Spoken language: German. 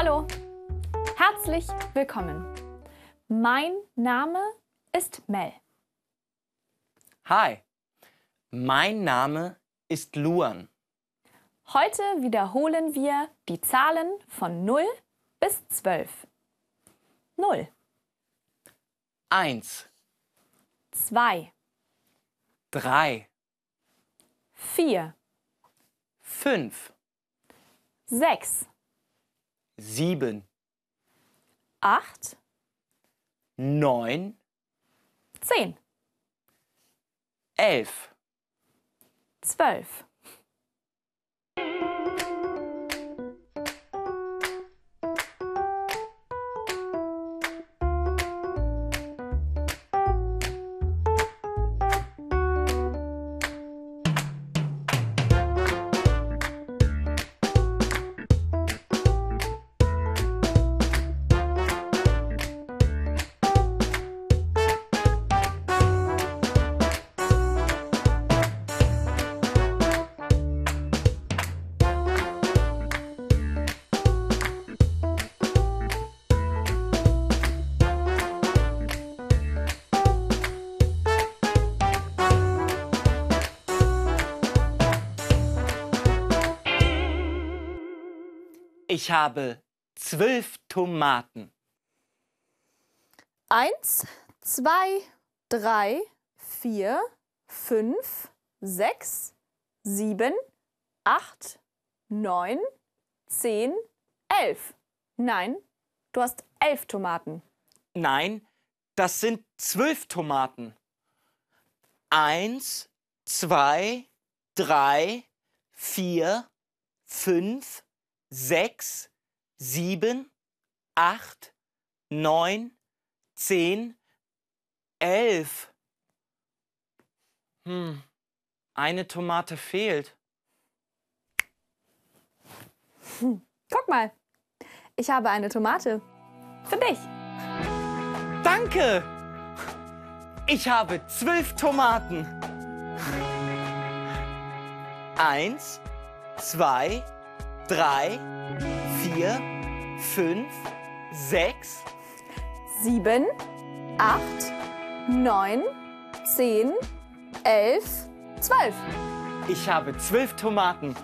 Hallo, herzlich willkommen. Mein Name ist Mel. Hi, mein Name ist Luan. Heute wiederholen wir die Zahlen von 0 bis 12. 0, Eins, 2, drei, 4, fünf, 6, sieben, 8, neun, 10, elf, 12. Ich habe zwölf Tomaten. Eins, zwei, drei, vier, fünf, sechs, sieben, acht, neun, zehn, elf. Nein, du hast elf Tomaten. Nein, das sind zwölf Tomaten. Eins, zwei, drei, vier, fünf, sechs, sieben, acht, neun, zehn, elf. Hm, eine Tomate fehlt. Guck mal, ich habe eine Tomate. Für dich. Danke! Ich habe zwölf Tomaten. Eins, zwei, drei, vier, fünf, sechs, Sieben, acht, neun, zehn, elf, zwölf. Ich habe zwölf Tomaten.